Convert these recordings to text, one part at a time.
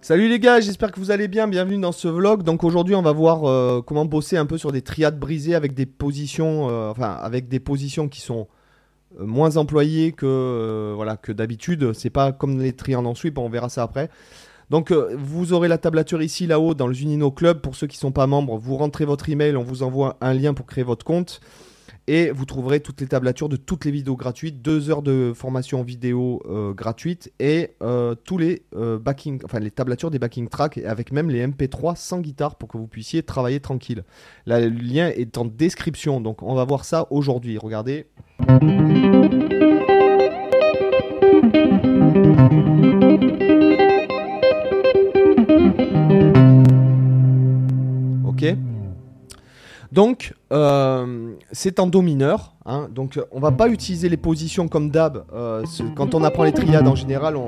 Salut les gars, j'espère que vous allez bien. Bienvenue dans ce vlog. Donc aujourd'hui, on va voir euh, comment bosser un peu sur des triades brisées avec des positions, euh, enfin avec des positions qui sont euh, moins employées que voilà que d'habitude. C'est pas comme les triades en sweep. On verra ça après. Donc vous aurez la tablature ici là-haut dans le Junino Club. Pour ceux qui ne sont pas membres, vous rentrez votre email, on vous envoie un lien pour créer votre compte. Et vous trouverez toutes les tablatures de toutes les vidéos gratuites, deux heures de formation vidéo euh, gratuite et euh, tous les euh, backing, enfin les tablatures des backing tracks avec même les MP3 sans guitare pour que vous puissiez travailler tranquille. le lien est en description, donc on va voir ça aujourd'hui. Regardez. Ok. Donc, c'est en Do mineur. Hein. donc, on va pas utiliser les positions comme d'hab. Euh, quand on apprend les triades en général, on...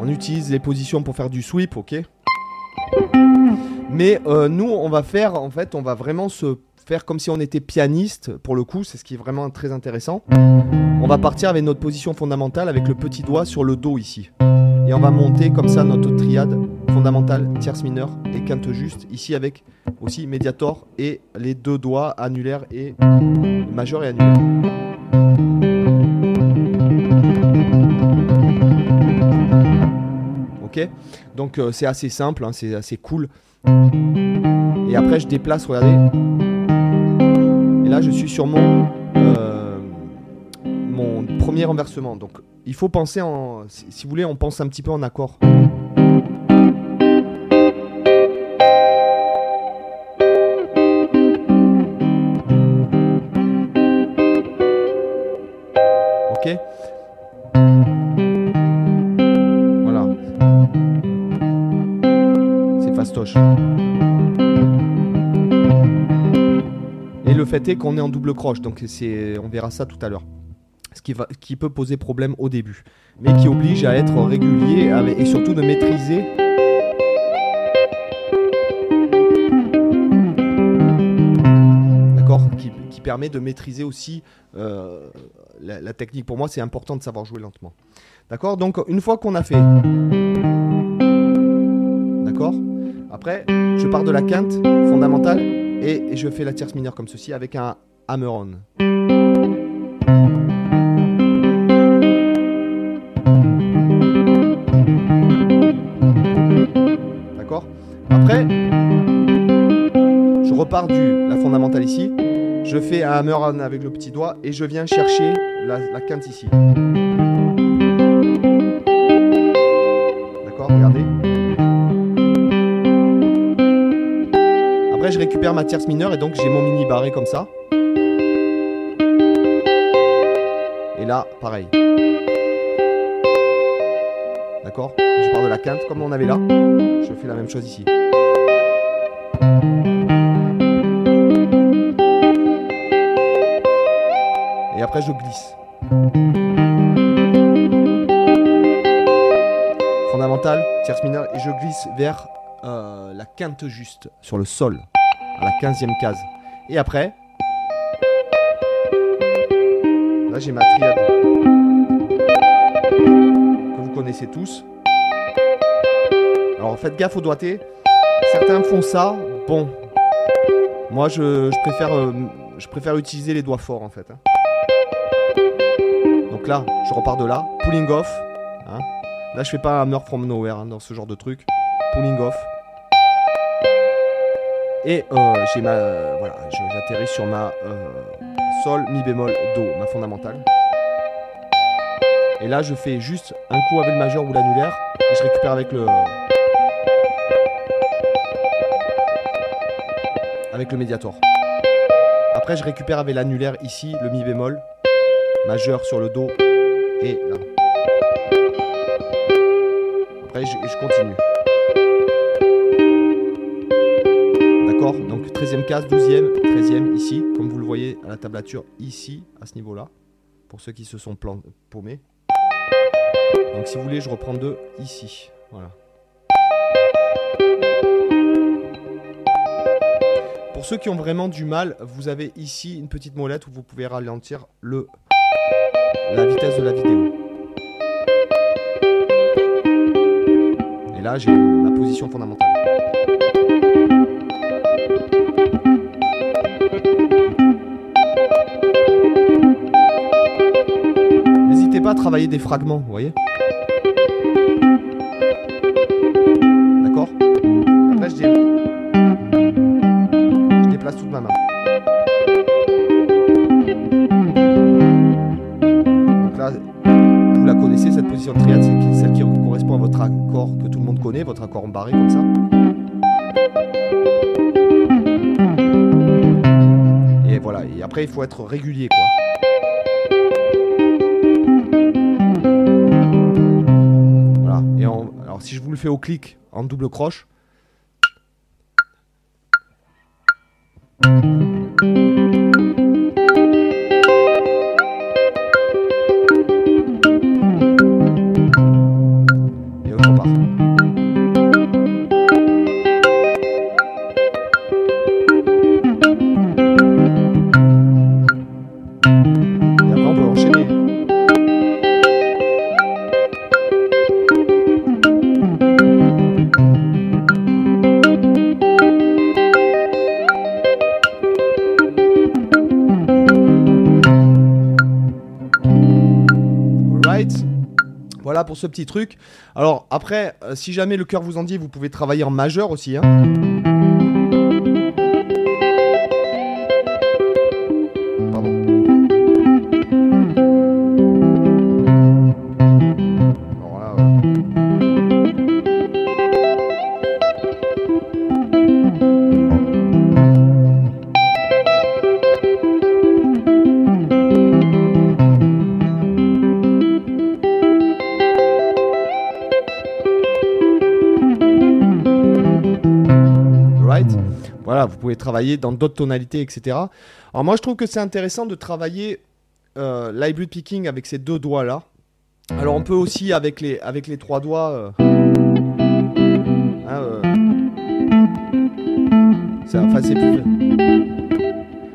on utilise les positions pour faire du sweep, ok Mais euh, nous, on va faire, en fait, on va vraiment se faire comme si on était pianiste, pour le coup, c'est ce qui est vraiment très intéressant. On va partir avec notre position fondamentale avec le petit doigt sur le Do ici. Et on va monter comme ça notre triade fondamentale, tierce mineure et quinte juste. Ici avec aussi médiator et les deux doigts annulaire et majeur et annulaire. Ok Donc euh, c'est assez simple, hein, c'est assez cool. Et après je déplace, regardez. Et là je suis sur mon, euh, mon premier renversement. Donc il faut penser en. Si vous voulez, on pense un petit peu en accord. Et le fait est qu'on est en double croche, donc on verra ça tout à l'heure ce qui, va, qui peut poser problème au début, mais qui oblige à être régulier et surtout de maîtriser. D'accord qui, permet de maîtriser aussi euh, la, technique. Pour moi, c'est important de savoir jouer lentement. D'accord Donc, une fois qu'on a fait. D'accord Après, je pars de la quinte fondamentale et, je fais la tierce mineure comme ceci avec un hammer-on. Après, je repars du la fondamentale ici, je fais un hammer on avec le petit doigt et je viens chercher la, quinte ici. Récupère ma tierce mineure et donc j'ai mon mini barré comme ça. Et là, pareil. D'accord? Je pars de la quinte comme on avait là. Je fais la même chose ici. Et après je glisse. Fondamental, tierce mineure, et je glisse vers euh, la quinte juste, sur le sol, à la 15e case. Et après, là j'ai ma triade que vous connaissez tous. Alors faites gaffe au doigté. Certains font ça. Bon, moi je, préfère, euh, je préfère utiliser les doigts forts en fait. Hein. Donc là, je repars de là. Pulling off. Hein. Là, je fais pas un hammer from nowhere hein, dans ce genre de truc. Pulling off. Et euh, j'ai ma. voilà, j'atterris sur ma euh, sol, mi bémol, do, ma fondamentale. Et là, je fais juste un coup avec le majeur ou l'annulaire. Et je récupère avec le. avec le médiator. Après, je récupère avec l'annulaire ici, le mi bémol, majeur sur le do et là. Après, je, je continue. Donc 13e case, 12e, 13e ici, comme vous le voyez à la tablature ici, à ce niveau-là, pour ceux qui se sont paumés. Donc si vous voulez, je reprends deux ici. Voilà. Pour ceux qui ont vraiment du mal, vous avez ici une petite molette où vous pouvez ralentir le, la vitesse de la vidéo. là, j'ai ma position fondamentale. Pas travailler des fragments, vous voyez D'accord Après, je, dé- je déplace toute ma main. Donc là, vous la connaissez, cette position de triade, c'est celle qui correspond à votre accord que tout le monde connaît, votre accord en barré comme ça. Et voilà, et après il faut être régulier quoi. Si je vous le fais au clic en double croche, ce petit truc. Alors après, euh, si jamais le cœur vous en dit, vous pouvez travailler en majeur aussi. hein. Vous pouvez travailler dans d'autres tonalités, etc. Alors moi, je trouve que c'est intéressant de travailler euh, l'hybrid picking avec ces deux doigts là. Alors on peut aussi avec les avec les trois doigts. euh, hein, euh, enfin, c'est plus.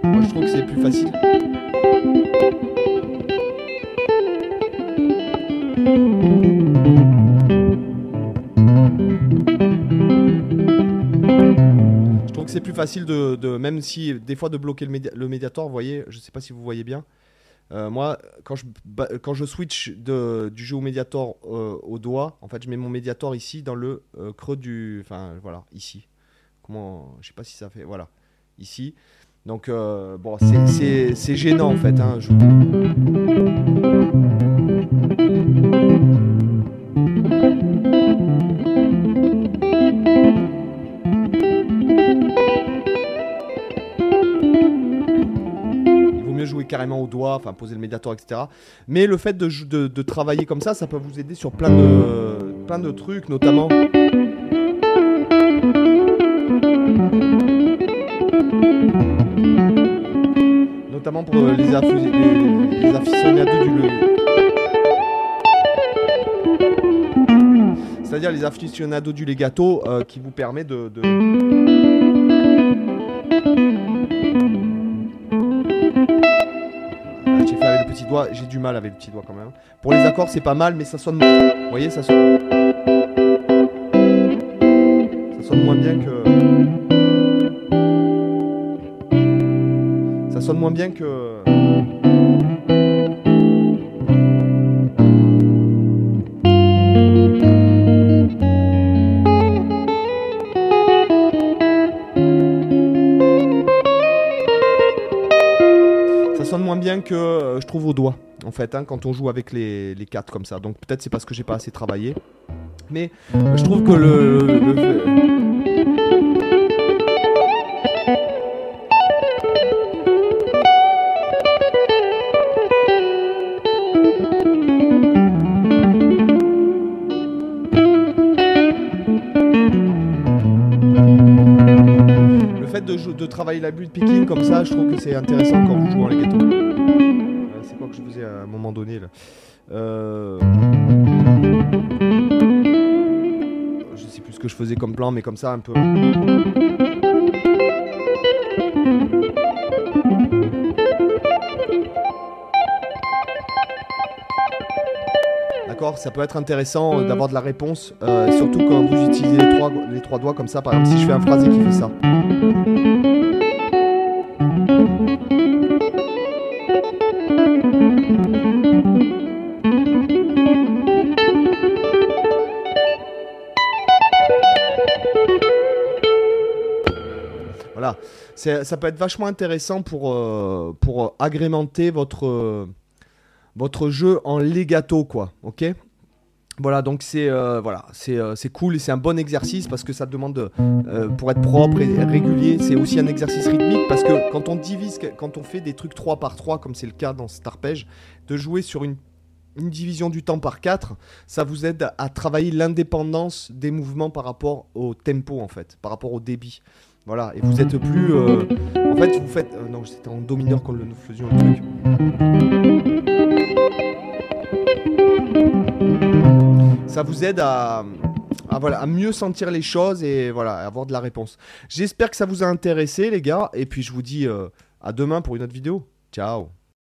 Moi, je trouve que c'est plus facile. C'est plus facile de, même si des fois de bloquer le, le médiator, voyez, je sais pas si vous voyez bien. Euh, moi, quand je, quand je switch du jeu au médiator euh, au doigt, en fait, je mets mon médiator ici dans le euh, creux du, enfin voilà, ici. Comment, je sais pas si ça fait, voilà, ici. Donc bon, c'est- gênant en fait. hein, carrément au doigt, enfin poser le médiator, etc. Mais le fait de, de- travailler comme ça, ça peut vous aider sur plein de, plein de trucs, notamment. Notamment pour euh, les, les, les aficionados du C'est-à-dire les aficionados du legato euh, qui vous permet de... j'ai du mal avec le petit doigt quand même. Pour les accords, c'est pas mal, mais ça sonne. Vous voyez, ça sonne. Ça sonne moins bien que. Ça sonne moins bien que. Moins bien que euh, je trouve au doigt, en fait, hein, quand on joue avec les, les quatre comme ça. Donc peut-être c'est parce que j'ai pas assez travaillé. Mais euh, je trouve que le- de, travailler la bulle picking comme ça, je trouve que c'est intéressant quand vous jouez en legato. C'est quoi que je faisais à un moment donné là Euh, Je sais plus ce que je faisais comme plan, mais comme ça un peu. D'accord Ça peut être intéressant euh, d'avoir de la réponse, euh, surtout quand vous utilisez les trois, les trois doigts comme ça. Par exemple, si je fais un phrasé qui fait ça. Voilà, ça peut être vachement intéressant pour, euh, pour agrémenter votre, euh, votre jeu en legato, quoi. Ok? Voilà, donc c'est euh, voilà, c'est euh, cool et c'est un bon exercice parce que ça demande, euh, pour être propre et régulier, c'est aussi un exercice rythmique parce que quand on divise, quand on fait des trucs 3 par 3, comme c'est le cas dans cet arpège, de jouer sur une, une division du temps par 4, ça vous aide à, travailler l'indépendance des mouvements par rapport au tempo en fait, par rapport au débit. Voilà, et vous êtes plus. euh, en fait, vous faites. non, c'était en do mineur quand nous faisions le truc. Ça vous aide à, mieux sentir les choses et avoir de la réponse. J'espère que ça vous a intéressé, les gars, et puis je vous dis euh, à demain pour une autre vidéo. Ciao